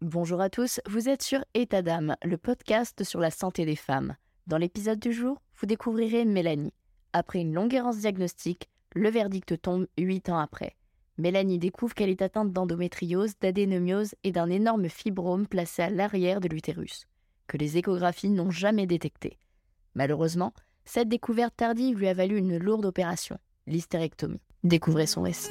Bonjour à tous, vous êtes sur État d'âme, le podcast sur la santé des femmes. Dans l'épisode du jour, vous découvrirez Mélanie. Après une longue errance diagnostique, le verdict tombe 8 ans après. Mélanie découvre qu'elle est atteinte d'endométriose, d'adénomiose et d'un énorme fibrome placé à l'arrière de l'utérus, que les échographies n'ont jamais détecté. Malheureusement, cette découverte tardive lui a valu une lourde opération, l'hystérectomie. Découvrez son récit.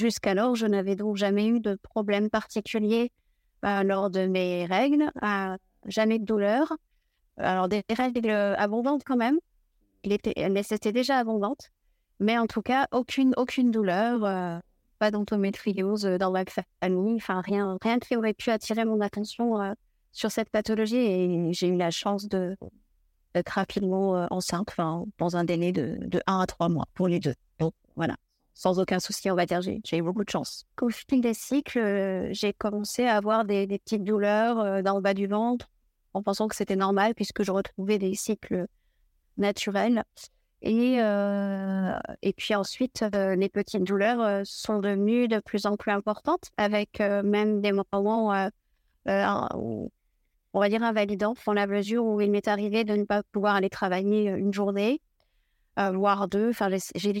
Jusqu'alors, je n'avais donc jamais eu de problème particulier euh, lors de mes règles, euh, jamais de douleur. Alors des règles abondantes quand même, il était, mais c'était déjà abondante, mais en tout cas aucune aucune douleur, euh, pas d'endométriose dans ma famille, enfin rien rien qui aurait pu attirer mon attention sur cette pathologie. Et j'ai eu la chance de d'être rapidement enceinte, enfin dans un délai de, de 1 à 3 mois pour les deux. Donc voilà sans aucun souci, on va dire. J'ai eu beaucoup de chance. Au fil des cycles, euh, j'ai commencé à avoir des, petites douleurs euh, dans le bas du ventre, en pensant que c'était normal puisque je retrouvais des cycles naturels. Et, euh, et puis ensuite, les petites douleurs sont devenues de plus en plus importantes, avec même des moments, on va dire, invalidants, dans la mesure où il m'est arrivé de ne pas pouvoir aller travailler une journée, voire deux. Enfin, j'ai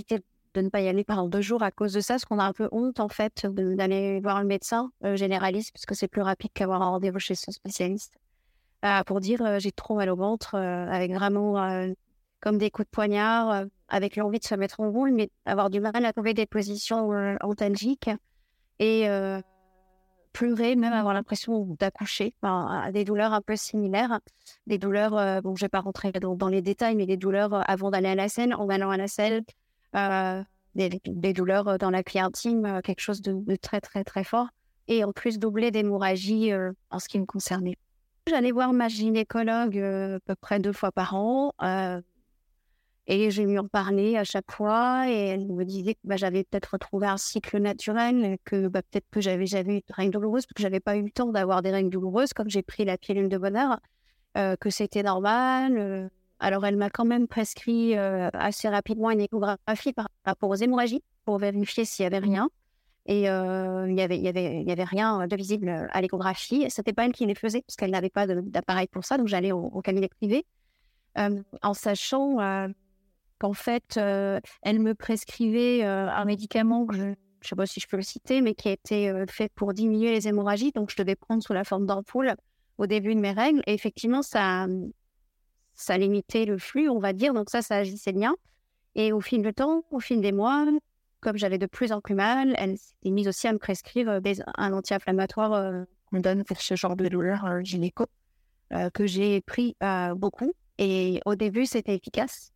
de ne pas y aller pendant deux jours à cause de ça, parce qu'on a un peu honte en fait d'aller voir le médecin euh, généraliste, parce que c'est plus rapide qu'avoir un rendez-vous chez son spécialiste, euh, pour dire euh, j'ai trop mal au ventre, avec vraiment comme des coups de poignard, avec l'envie de se mettre en roule, mais avoir du mal à trouver des positions antalgiques et pleurer, même avoir l'impression d'accoucher, des douleurs un peu similaires, des douleurs, bon je vais pas rentrer dans, dans, les détails, mais des douleurs avant d'aller à la scène, en allant à la selle, euh, des, douleurs euh, dans la clé intime, euh, quelque chose de, très très très fort, et en plus doublé d'hémorragie en ce qui me concernait. J'allais voir ma gynécologue à peu près deux fois par an. Et je lui en parlais à chaque fois et elle me disait que bah, j'avais peut-être retrouvé un cycle naturel, que bah, peut-être que j'avais jamais eu de règles douloureuses, parce que j'avais pas eu le temps d'avoir des règles douloureuses, comme j'ai pris la pilule de bonheur, que c'était normal, alors, elle m'a quand même prescrit euh, assez rapidement une échographie par rapport aux hémorragies pour vérifier s'il y avait rien. Et euh, il n'y avait, y avait, y avait rien de visible à l'échographie. Ce n'était pas elle qui les faisait parce qu'elle n'avait pas d'appareil pour ça. Donc, j'allais au, cabinet privé euh, en sachant qu'en fait, elle me prescrivait un médicament que je ne sais pas si je peux le citer, mais qui a été fait pour diminuer les hémorragies. Donc, je devais prendre sous la forme d'ampoule au début de mes règles. Et effectivement, ça, ça limitait le flux, on va dire. Donc ça, ça agissait bien. Et au fil du temps, au fil des mois, comme j'avais de plus en plus mal, elle s'est mise aussi à me prescrire euh, un anti-inflammatoire euh, qu'on donne pour ce genre de douleur euh, gynéco, que j'ai pris beaucoup. Et au début, c'était efficace,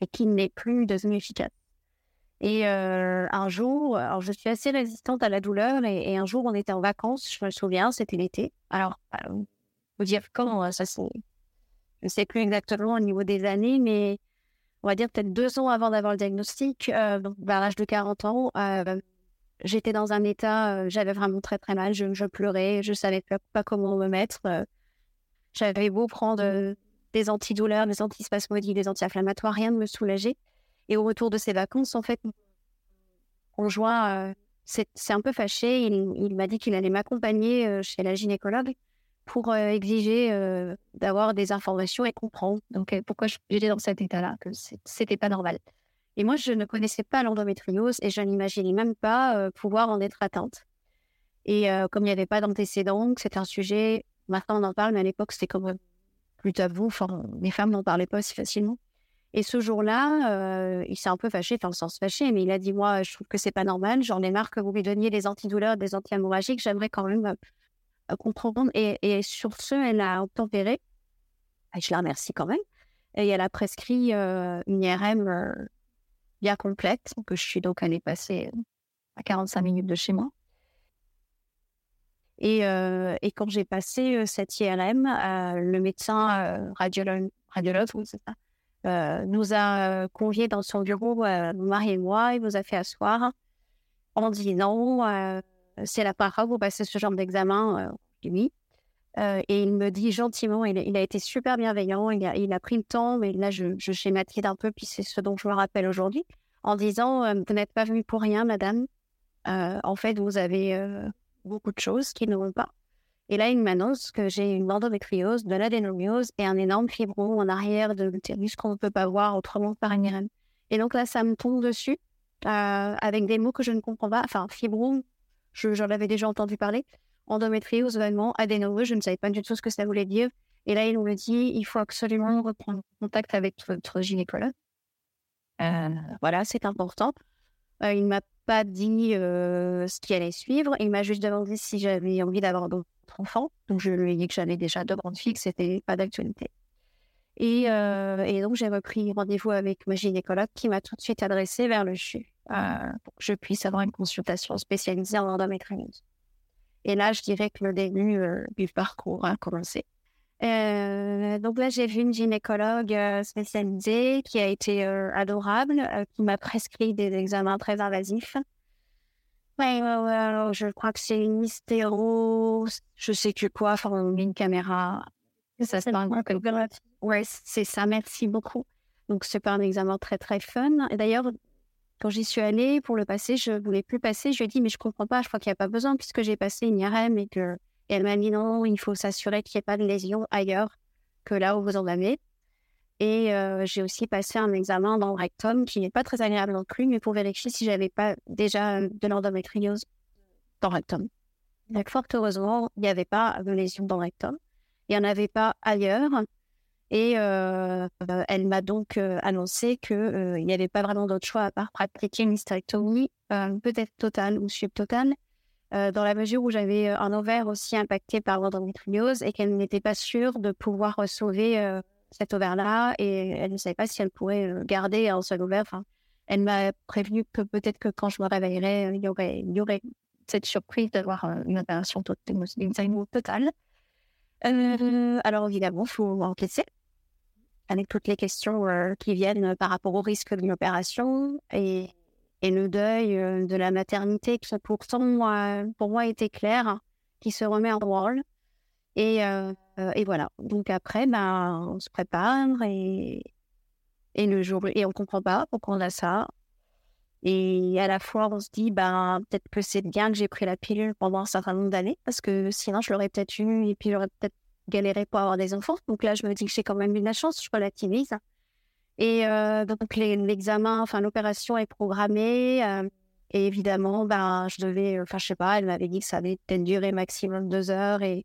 et qui n'est plus devenu efficace. Et un jour, alors je suis assez résistante à la douleur, et, un jour, on était en vacances, je me souviens, c'était l'été. Alors, vous dire quand ça s'est je ne sais plus exactement au niveau des années, mais on va dire peut-être deux ans avant d'avoir le diagnostic, à l'âge de 40 ans, j'étais dans un état, j'avais vraiment très très mal, je, pleurais, je savais pas, comment me mettre. j'avais beau prendre des antidouleurs, des antispasmodiques, des anti-inflammatoires, rien ne me soulageait. Et au retour de ces vacances, en fait, mon conjoint c'est un peu fâché. Il, m'a dit qu'il allait m'accompagner chez la gynécologue pour exiger d'avoir des informations et comprendre. Donc, pourquoi j'étais dans cet état-là, que c'était pas normal. Et moi, je ne connaissais pas l'endométriose et je n'imaginais même pas pouvoir en être atteinte. Et comme il n'y avait pas d'antécédents, c'est un sujet, maintenant on en parle, mais à l'époque, c'était comme plus tabou. Enfin, les femmes n'en parlaient pas si facilement. Et ce jour-là, il s'est un peu fâché, enfin, sans se fâcher, mais il a dit Moi, je trouve que c'est pas normal, j'en ai marre que vous lui donniez des antidouleurs, des anti-hémorragiques, j'aimerais quand même comprendre. Et, sur ce, elle a tempéré. Et je la remercie quand même. Et elle a prescrit une IRM bien complète, que je suis donc allée passer à 45 minutes de chez moi. Et, quand j'ai passé cette IRM, le médecin radiologue, euh, nous a euh, conviés dans son bureau, euh, mon mari et moi, il nous a fait asseoir en disant c'est la parole, vous passez ce genre d'examen, oui. et il me dit gentiment, il, a été super bienveillant, il a, pris le temps, mais là je, je schématise un peu, puis c'est ce dont je me rappelle aujourd'hui, en disant Vous n'êtes pas venue pour rien, madame. en fait, vous avez beaucoup de choses qui ne vont pas. Et là, il m'annonce que j'ai une endométriose, de l'adénomiose et un énorme fibrome en arrière de l'utérus qu'on ne peut pas voir autrement par une IRM. Et donc là, ça me tombe dessus euh, avec des mots que je ne comprends pas. Enfin, fibrome, j'en avais déjà entendu parler. Endométriose, vraiment, adénomiose, je ne savais pas du tout ce que ça voulait dire. Et là, il me dit, il faut absolument reprendre contact avec votre gynécologue. Euh, voilà, c'est important. Euh, il ne m'a pas dit ce qui allait suivre. Il m'a juste demandé si j'avais envie d'avoir d'autres enfants. Donc, je lui ai dit que j'avais déjà deux grandes filles, que c'était pas d'actualité. Et, euh, donc, j'ai repris rendez-vous avec ma gynécologue qui m'a tout de suite adressée vers le CHU euh, pour que je puisse avoir une consultation spécialisée en endométriose. Et là, je dirais que le début euh, du parcours a commencé. donc là, j'ai vu une gynécologue spécialisée qui a été adorable, qui m'a prescrit des examens très invasifs. Ouais, ouais, ouais, je crois que c'est une hystéro, je sais que quoi, enfin, une caméra. Ça, c'est un Ouais, c'est ça, merci beaucoup. Donc, c'est pas un examen très, très fun. Et d'ailleurs, quand j'y suis allée pour le passer, je voulais plus passer. Je lui ai dit, mais je comprends pas, je crois qu'il n'y a pas besoin puisque j'ai passé une IRM et que. Elle m'a dit, non, il faut s'assurer qu'il n'y ait pas de lésion ailleurs que là où vous en avez. Et j'ai aussi passé un examen dans le rectum qui n'est pas très agréable non plus, mais pour vérifier si j'avais pas déjà de l'endométriose dans le rectum. Donc, fort heureusement, il n'y avait pas de lésion dans le rectum. Il n'y en avait pas ailleurs. Et elle m'a donc annoncé qu'il n'y avait pas vraiment d'autre choix à part pratiquer une hystérectomie, peut-être totale ou subtotale, dans la mesure où j'avais un ovaire aussi impacté par l'endométriose et qu'elle n'était pas sûre de pouvoir sauver cet ovaire-là et elle ne savait pas si elle pourrait garder un seul ovaire. Enfin, elle m'a prévenu que peut-être que quand je me réveillerais, il y aurait, cette surprise d'avoir une opération totale. Euh, alors évidemment, il faut encaisser avec toutes les questions qui viennent par rapport au risque d'une opération et, et, le deuil de la maternité qui pourtant pour moi était clair, qui se remet en rôle. Et, et voilà. Donc après, ben, on se prépare et, et le jour et on comprend pas pourquoi on a ça. Et à la fois, on se dit, ben, peut-être que c'est bien que j'ai pris la pilule pendant un certain nombre d'années, parce que sinon, je l'aurais peut-être eu et puis j'aurais peut-être galéré pour avoir des enfants. Donc là, je me dis que j'ai quand même eu de la chance, je relativise. Et donc, l'examen, enfin, l'opération est programmée. et évidemment, ben, je devais, enfin, je sais pas, elle m'avait dit que ça allait peut-être durer maximum deux heures. Et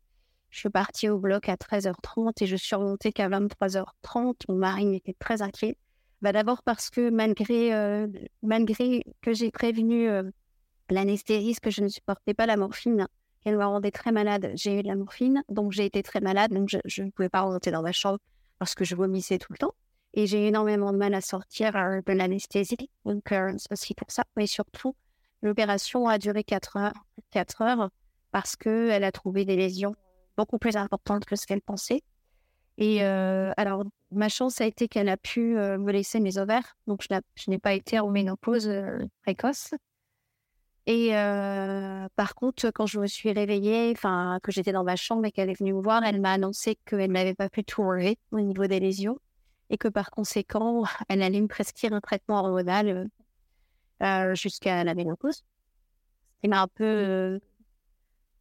je suis partie au bloc à 13h30 et je suis remontée qu'à 23h30. Mon mari était très inquiet. Bah, D'abord parce que malgré, euh, malgré que j'ai prévenu euh, l'anesthésiste que je ne supportais pas la morphine, qu'elle me rendait très malade, j'ai eu de la morphine. Donc j'ai été très malade, donc je ne pouvais pas remonter dans ma chambre parce que je vomissais tout le temps. Et j'ai eu énormément de mal à sortir euh, de l'anesthésie. Donc c'est aussi pour ça. Mais surtout, l'opération a duré 4 heures, 4 heures parce qu'elle a trouvé des lésions beaucoup plus importante que ce qu'elle pensait. Et alors, ma chance a été qu'elle a pu me laisser mes ovaires. Donc, je n'ai pas été en ménopause précoce. Et par contre, quand je me suis réveillée, enfin, que j'étais dans ma chambre et qu'elle est venue me voir, elle m'a annoncé qu'elle n'avait pas pu tout enlever au niveau des lésions et que par conséquent, elle allait me prescrire un traitement hormonal jusqu'à la ménopause. Il m'a un peu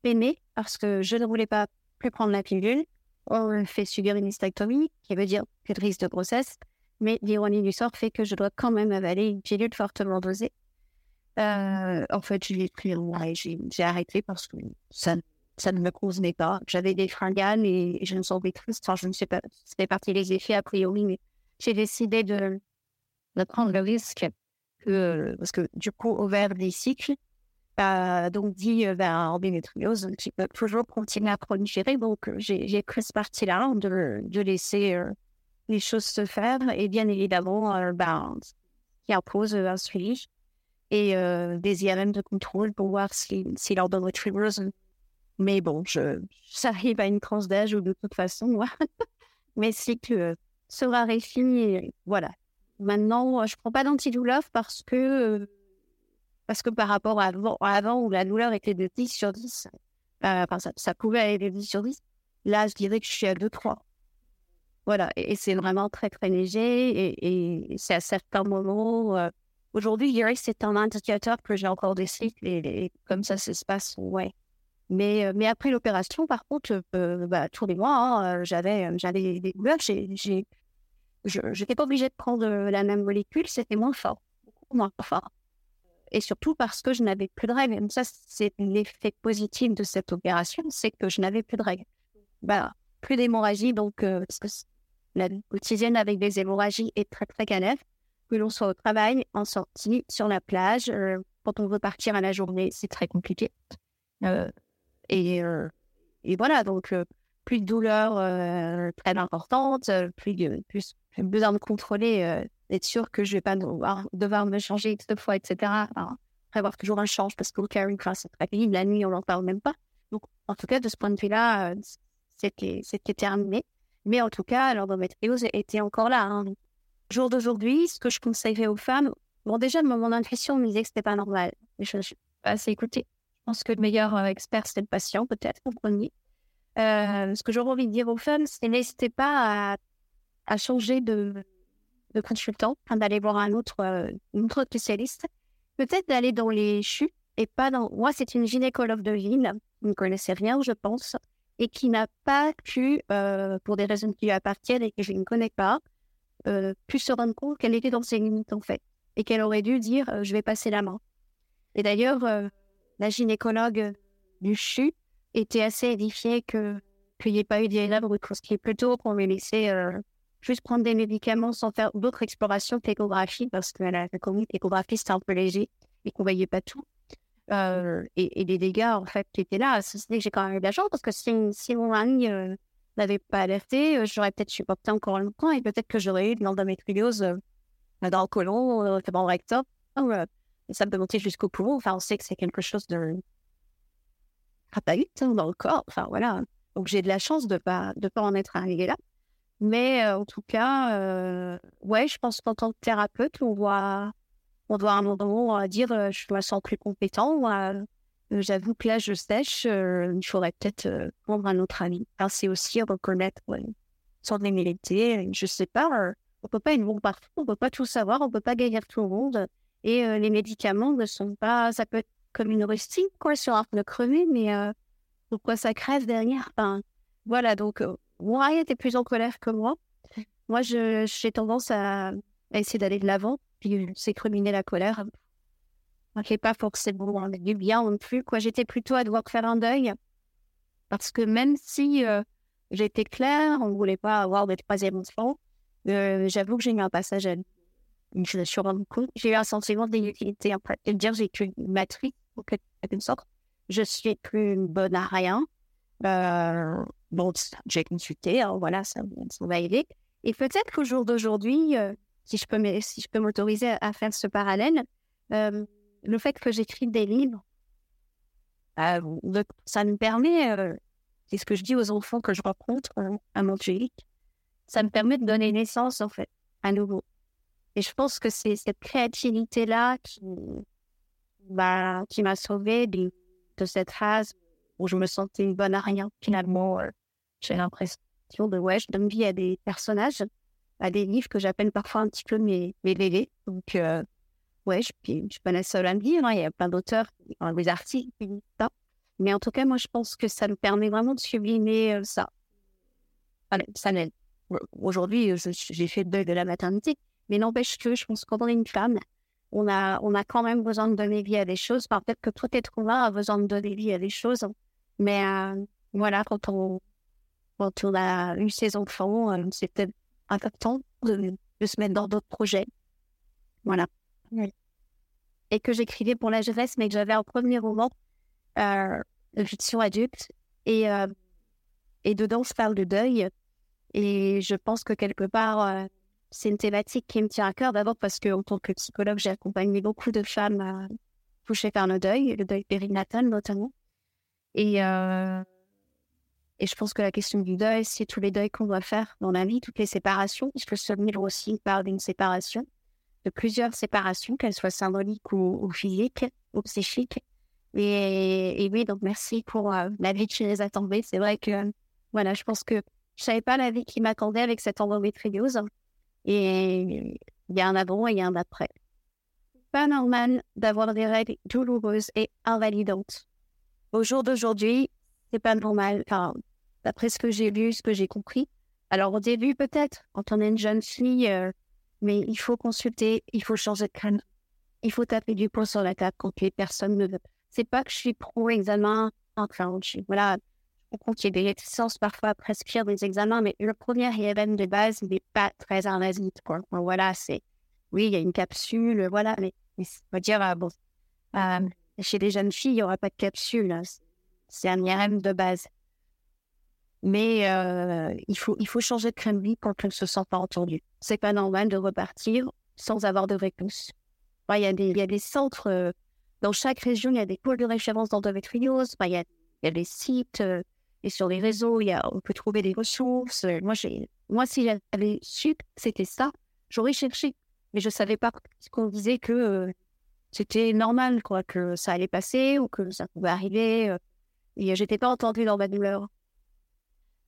peiné parce que je ne voulais pas plus prendre la pilule. On fait subir une hystérectomie, qui veut dire que de risque de grossesse, mais l'ironie du sort fait que je dois quand même avaler une pilule fortement dosée euh, en fait, j'ai pris j'ai arrêté parce que ça, ça ne me convenait pas. J'avais des fringales et, je me sentais triste. Enfin, je ne sais pas, c'était parti les effets a priori, mais j'ai décidé de, prendre le risque que, parce que du coup, au vert des cycles, bah, donc dit euh, ben, endométriose, tu peux toujours continuer à proliférer. Donc, euh, j'ai pris ce parti-là de, laisser euh, les choses se faire et bien évidemment, ben, qui impose un suivi et euh, des IRM de contrôle pour voir si, si l'endométriose. Mais bon, je, ça arrive à une tranche d'âge ou de toute façon, mes cycles se raréfient. voilà. Maintenant, je prends pas d'antidouleur parce que, parce que par rapport à avant, où la douleur était de 10 sur 10, euh, enfin, ça, pouvait aller de 10 sur 10. Là, je dirais que je suis à 2-3. Voilà, et, c'est vraiment très, très léger. Et, c'est à certains moments, euh, Aujourd'hui, je dirais que c'est un indicateur que j'ai encore des cycles et, comme ça, ça se passe, ouais. Mais, euh, mais après l'opération, par contre, euh, bah, tous les mois, hein, euh, j'avais, j'avais des douleurs. J'ai, j'ai, je n'étais pas obligée de prendre la même molécule, c'était moins fort, beaucoup moins fort. Et surtout parce que je n'avais plus de règles. ça, c'est l'effet positif de cette opération, c'est que je n'avais plus de règles. Bah, plus d'hémorragie, donc parce que la quotidienne avec des hémorragies est très très galère que l'on soit au travail, en sortie, sur la plage. Euh, quand on veut partir à la journée, c'est très compliqué. Euh, et, euh, et, voilà, donc plus de douleurs très importantes, plus, besoin de contrôler, d'être sûr que je ne vais pas devoir, me changer deux fois, etc. Enfin, prévoir toujours un change parce qu'au carry, c'est très pénible. La nuit, on n'en parle même pas. Donc, en tout cas, de ce point de vue-là, c'était terminé. Mais en tout cas, l'endométriose était encore là. Hein jour d'aujourd'hui, ce que je conseillerais aux femmes, bon, déjà, mon intuition me disait que c'était pas normal. Je ne suis pas assez écoutée. Je pense que le meilleur euh, expert, c'est le patient, peut-être, en premier. Euh, ce que j'aurais envie de dire aux femmes, c'est n'hésitez pas à, changer de, consultant, d'aller voir un autre, euh, autre spécialiste. Peut-être d'aller dans les chutes et pas dans. Moi, c'est une gynécologue de ville, qui ne connaissait rien, je pense, et qui n'a pas pu, pour des raisons qui lui appartiennent et que je ne connais pas, euh, pu se rendre compte qu'elle était dans ses limites, en fait, et qu'elle aurait dû dire euh, je vais passer la main. Et d'ailleurs, euh, la gynécologue du CHU était assez édifiée qu'il n'y ait pas eu d'ILM qui est plutôt qu'on lui laissait juste prendre des médicaments sans faire d'autres explorations d'échographie, parce qu'elle a connu que l'échographie c'était un peu léger et qu'on ne voyait pas tout. et, les dégâts, en fait, qui étaient là, c'est que j'ai quand même eu de la chance, parce que si, si mon n'avait pas alerté, euh, j'aurais peut-être supporté encore longtemps et peut-être que j'aurais eu de l'endométriose euh, dans le côlon, euh, dans le rectum, ça peut monter jusqu'au poumon. Enfin, on sait que c'est quelque chose de rapide hein, dans le corps. Enfin, voilà. Donc, j'ai de la chance de ne pas, de pas en être arrivé là. Mais en tout cas, ouais, je pense qu'en tant que thérapeute, on doit, on doit à un moment dire je me sens plus compétent, euh, j'avoue que là, je sèche, euh, il faudrait peut-être euh, prendre un autre avis. c'est aussi reconnaître son humilité. Je sais pas, on peut pas être bon partout, on peut pas tout savoir, on peut pas gagner tout le monde. Et les médicaments ne sont pas, ça peut être comme une rustine, quoi, sur un pneu crevé, mais pourquoi ça crève derrière enfin, Voilà, donc moi, était plus en colère que moi. Moi, j'ai tendance à, essayer d'aller de l'avant, puis s'écriminer la colère fait pas forcément du bien non plus. Quoi. J'étais plutôt à devoir faire un deuil. Parce que même si euh, j'étais claire, on ne voulait pas avoir de troisième enfant, euh, j'avoue que j'ai eu un passage à je suis rendu compte, j'ai eu un sentiment d'inutilité. Après, dire j'ai une matrice, en quelque sorte. Je suis plus bonne à rien. Euh, bon, j'ai consulté, hein, voilà, ça, va aider. Et peut-être qu'au jour d'aujourd'hui, peux si je peux m'autoriser à, faire ce parallèle, le fait que j'écrive des livres, ça me permet, c'est ce que je dis aux enfants que je rencontre à Montjuic, ça me permet de donner naissance, en fait, à nouveau. Et je pense que c'est cette créativité-là qui, bah, m'a sauvée de, cette phase où je me sentais une bonne à rien. Finalement, euh, j'ai l'impression de, ouais, je donne vie à des personnages, à des livres que j'appelle parfois un petit peu mes, mes bébés. Donc, euh, ouais, je ne suis pas la seule. Hein. Il y a plein d'auteurs, des artistes, mais en tout cas, moi, je pense que ça me permet vraiment de sublimer euh, ça. Allez, ça. Aujourd'hui, j'ai fait le deuil de la maternité, mais n'empêche que je pense que quand on est une femme, on a, on a quand même besoin de donner vie à des choses. Peut-être que tout être humain a besoin de donner vie à des choses. Mais euh, voilà, quand on, quand on a eu ses enfants, euh, c'était important de, de, se mettre dans d'autres projets. Voilà. Et que j'écrivais pour la jeunesse, mais que j'avais un premier roman euh, fiction adulte. Et, euh, et dedans, je parle de deuil. Et je pense que quelque part, c'est une thématique qui me tient à cœur. D'abord parce qu'en tant que psychologue, j'ai accompagné beaucoup de femmes touchées par le deuil, le deuil périnatal notamment. Et, euh, et je pense que la question du deuil, c'est tous les deuils qu'on doit faire dans la vie, toutes les séparations, puisque ce livre aussi parle d'une séparation, de plusieurs séparations, qu'elles soient symboliques ou, physiques ou psychiques. Et, oui, donc merci pour euh, la vie qui les attendait. C'est vrai que, voilà, je pense que je savais pas la vie qui m'attendait avec cette endométriose. Et il y a un avant et il y a un après. Pas normal d'avoir des règles douloureuses et invalidantes. Au jour d'aujourd'hui, c'est pas normal. Enfin, d'après ce que j'ai lu, ce que j'ai compris. Alors au début peut-être, quand on est une jeune fille, euh, mais il faut consulter, il faut changer de crâne, il faut taper du poing sur la table quand les personnes ne veulent. C'est pas que je suis pro-examen, enfin, je, voilà, je comprends qu'il y ait des réticences parfois à prescrire des examens, mais le premier IRM de base n'est pas très invasif. Quoi. voilà, c'est, oui, il y a une capsule, voilà, mais, on va dire, ah, bon, euh, chez les jeunes filles, il n'y aura pas de capsule. Hein. C'est un IRM de base. Mais euh, il, faut, il faut changer de crème vie quand on ne se sent pas entendu. C'est pas normal de repartir sans avoir de réponse. Il y, a des, y a des centres, euh, dans chaque région, il y a des pôles de référence d'endométriose. Il y, a, y a des sites euh, et sur les réseaux, y a, on peut trouver des ressources. Moi, moi si j'avais su que c'était ça, j'aurais cherché. Mais je ne savais pas qu'on disait que c'était normal, quoi, que ça allait passer ou que ça pouvait arriver. Et j'étais pas entendue dans ma douleur.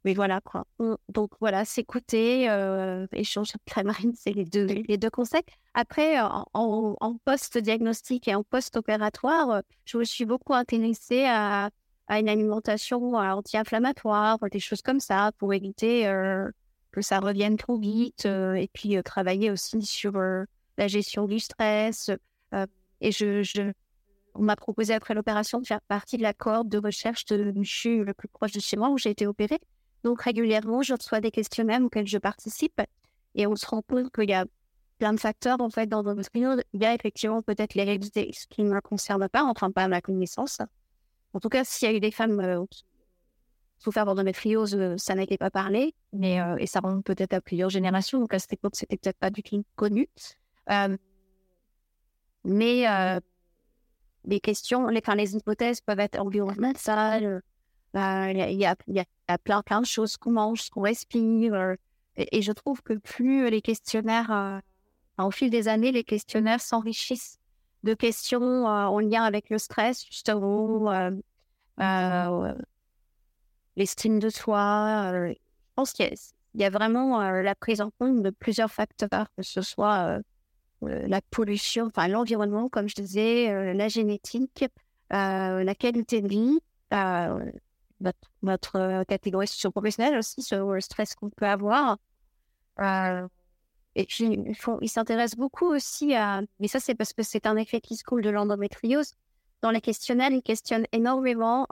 Mais voilà, quoi. Donc voilà, s'écouter, euh, échanger très marine, c'est les deux, les deux conseils. Après, en, en post-diagnostic et en post-opératoire, je me suis beaucoup intéressée à, à une alimentation anti-inflammatoire, des choses comme ça, pour éviter que ça revienne trop vite. et puis travailler aussi sur la gestion du stress, et je, on m'a proposé après l'opération de faire partie de la cohorte de recherche de CHU le plus proche de chez moi où j'ai été opérée. Donc régulièrement, je reçois des questionnaires auxquels je participe et on se rend compte qu'il y a plein de facteurs en fait dans notre opinion. Il y a effectivement peut-être l'hérédité, ce qui ne me concerne pas, enfin pas ma connaissance. En tout cas, s'il y a eu des femmes euh, souffert d'endométriose, euh, ça n'était pas parlé, mais euh, et ça remonte peut-être à plusieurs générations. Donc à cette époque, c'était peut-être pas du tout connu. Euh, mais euh, les questions, les, enfin, les hypothèses peuvent être environnementales. Euh, il y, a, y, a, plein, plein de choses qu'on mange, qu'on respire. Euh, et, je trouve que plus les questionnaires, au fil des années, les questionnaires s'enrichissent de questions en lien avec le stress, justement, l'estime de soi. je pense qu'il y, y, a vraiment la prise en compte de plusieurs facteurs, que ce soit euh, la pollution, enfin l'environnement, comme je disais, euh, la génétique, euh, la qualité de vie, votre, votre catégorie socio-professionnelle aussi, sur le stress qu'on peut avoir. et puis, ils, ils s'intéressent beaucoup aussi à, mais ça c'est parce que c'est un effet qui se coule de l'endométriose. Dans les questionnaires, ils questionnent énormément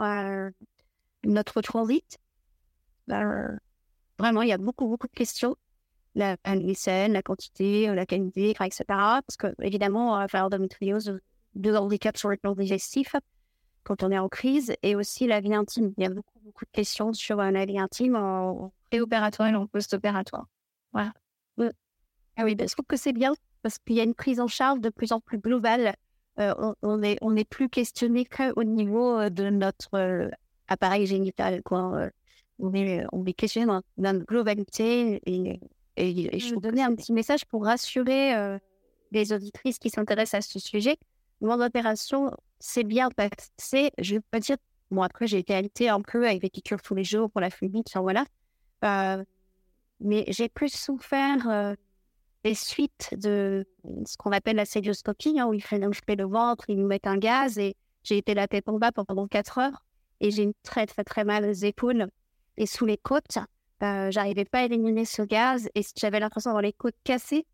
notre transit. vraiment, il y a beaucoup, beaucoup de questions la la quantité, euh, la qualité, etc. Parce que, évidemment, euh, l'endométriose, deux handicaps sur le plan digestif quand on est en crise et aussi la vie intime. Il y a beaucoup, beaucoup de questions sur euh, la vie intime en préopératoire et en post-opératoire. Voilà. Ah oui, ben, je trouve que c'est bien parce qu'il y a une prise en charge de plus en plus globale. on, n'est est, on est plus questionné qu'au niveau de notre appareil génital. Quoi. on est, on est questionné dans, dans notre globalité et, et, je vais donner un petit message pour rassurer euh, les auditrices qui s'intéressent à ce sujet. Mon opération, c'est bien passé. Je vais pas dire, bon, après, j'ai été alitée un peu avec des piqûres tous les jours pour la enfin, voilà. Euh, mais j'ai plus souffert euh, des suites de ce qu'on appelle la célioscopie, hein, où ils font le ventre, ils nous mettent un gaz et j'ai été la tête en bas pendant 4 heures et j'ai une très, très, très mal aux épaules et sous les côtes. Euh, j'arrivais pas à éliminer ce gaz et j'avais l'impression d'avoir les côtes cassées.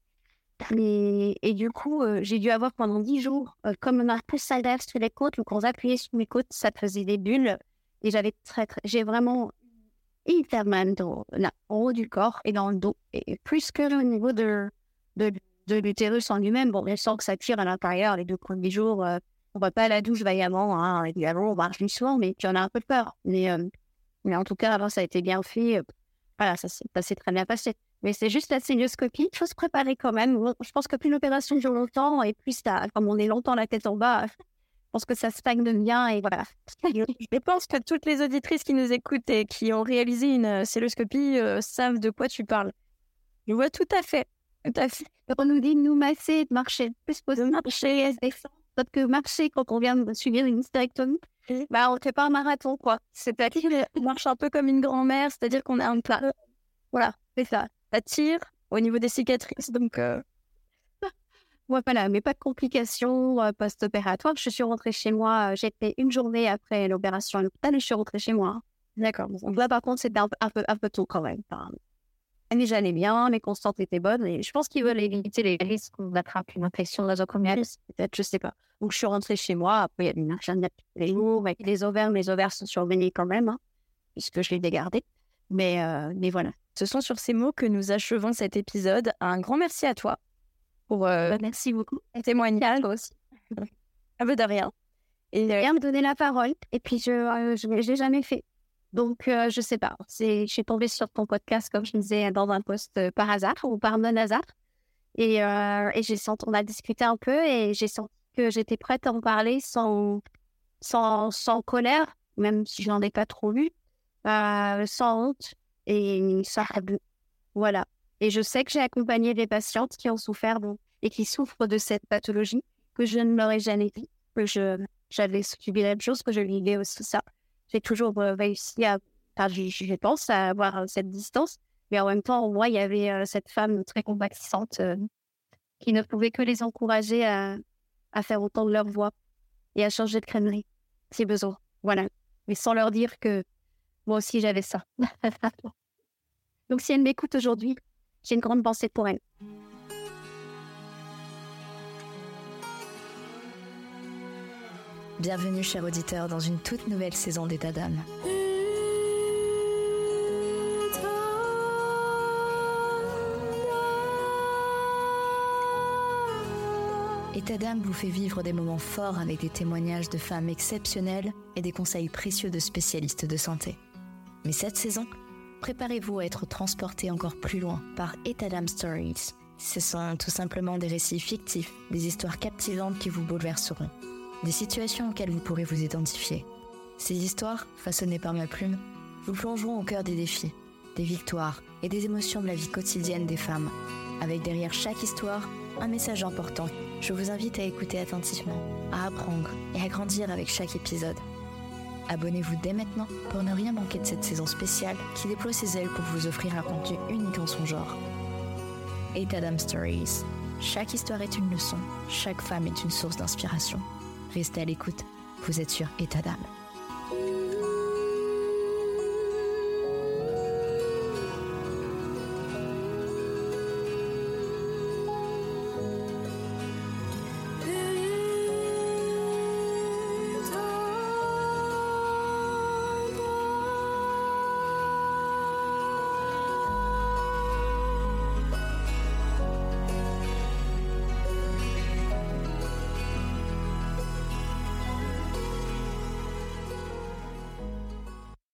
Et, et du coup, euh, j'ai dû avoir pendant 10 jours, euh, comme un peu salaire sur les côtes, donc quand j'appuyais sur mes côtes, ça faisait des bulles. Et j'avais très, très j'ai vraiment hyper mal dans, en haut du corps et dans le dos. Et plus que au niveau de, de, l'utérus en lui-même, bon, je sens que ça tire à l'intérieur les deux premiers jours on va pas à la douche vaillamment, hein, évidemment, on marche soir, mais puis on a un peu peur. Mais, euh, mais en tout cas, avant, ça a été bien fait. Voilà, ça, s'est très bien passé. Mais c'est juste la célioscopie. Il faut se préparer quand même. Je pense que plus l'opération dure longtemps et plus, comme on est longtemps la tête en bas, je pense que ça stagne bien et voilà. Je pense que toutes les auditrices qui nous écoutent et qui ont réalisé une euh, célioscopie euh, savent de quoi tu parles. Je vois tout à fait. Tout à fait. On nous dit de nous masser, de marcher plus possible. De marcher, Sauf que marcher quand on vient de subir une hystérectomie, bah, on ne fait pas un marathon, quoi. C'est-à-dire qu'on marche un peu comme une grand-mère, c'est-à-dire qu'on est un plat. Voilà, c'est ça. Ça tire au niveau des cicatrices, donc... Euh... voilà, mais pas de complications euh, post-opératoires. Je suis rentrée chez moi, euh, j'ai fait une journée après l'opération à l'hôpital et je suis rentrée chez moi. D'accord. Donc là, par contre, c'était un, peu, un peu tôt quand même. Enfin, mais j'allais bien, mes constantes étaient bonnes et je pense qu'ils veulent éviter les risques d'attraper une infection nosocomiale, peut-être, je sais pas. Donc je suis rentrée chez moi, après il y a une agenda les jours, avec les ovaires, mes ovaires sont survenus quand même, hein, puisque je les ai gardés. Mais, euh, mais voilà. Ce sont sur ces mots que nous achevons cet épisode. Un grand merci à toi pour euh, bah, merci beaucoup. Un témoignage aussi. Un peu de rien. Et euh, rien me donner la parole. Et puis je je, l'ai jamais fait. Donc, euh, je sais pas. Je suis tombée sur ton podcast, comme je disais, dans un post euh, par hasard ou par non-hasard. Et, euh, et j'ai senti, on a discuté un peu et j'ai senti que j'étais prête à en parler sans, sans, sans colère, même si je n'en ai pas trop vu, sans honte et sans Voilà. Et je sais que j'ai accompagné des patientes qui ont souffert et qui souffrent de cette pathologie, que je ne l'aurais jamais dit, que je, j'avais subi la même chose, que je vivais aussi ça j'ai toujours réussi à, je, pense, à avoir cette distance. Mais en même temps, moi, il y avait cette femme très compatissante qui ne pouvait que les encourager à, à faire entendre leur voix et à changer de crèmerie, si besoin. Voilà. Mais sans leur dire que moi aussi, j'avais ça. Donc, si elle m'écoute aujourd'hui, j'ai une grande pensée pour elle. Bienvenue, cher auditeur, dans une toute nouvelle saison d'État d'âme. État d'âme vous fait vivre des moments forts avec des témoignages de femmes exceptionnelles et des conseils précieux de spécialistes de santé. Mais cette saison, préparez-vous à être transporté encore plus loin par État d'âme Stories. Ce sont tout simplement des récits fictifs, des histoires captivantes qui vous bouleverseront des situations auxquelles vous pourrez vous identifier. Ces histoires, façonnées par ma plume, vous plongeront au cœur des défis, des victoires et des émotions de la vie quotidienne des femmes, avec derrière chaque histoire un message important. Je vous invite à écouter attentivement, à apprendre et à grandir avec chaque épisode. Abonnez-vous dès maintenant pour ne rien manquer de cette saison spéciale qui déploie ses ailes pour vous offrir un contenu unique en son genre. 8 Adam Stories. Chaque histoire est une leçon, chaque femme est une source d'inspiration. Restez à l'écoute, vous êtes sur État d'âme.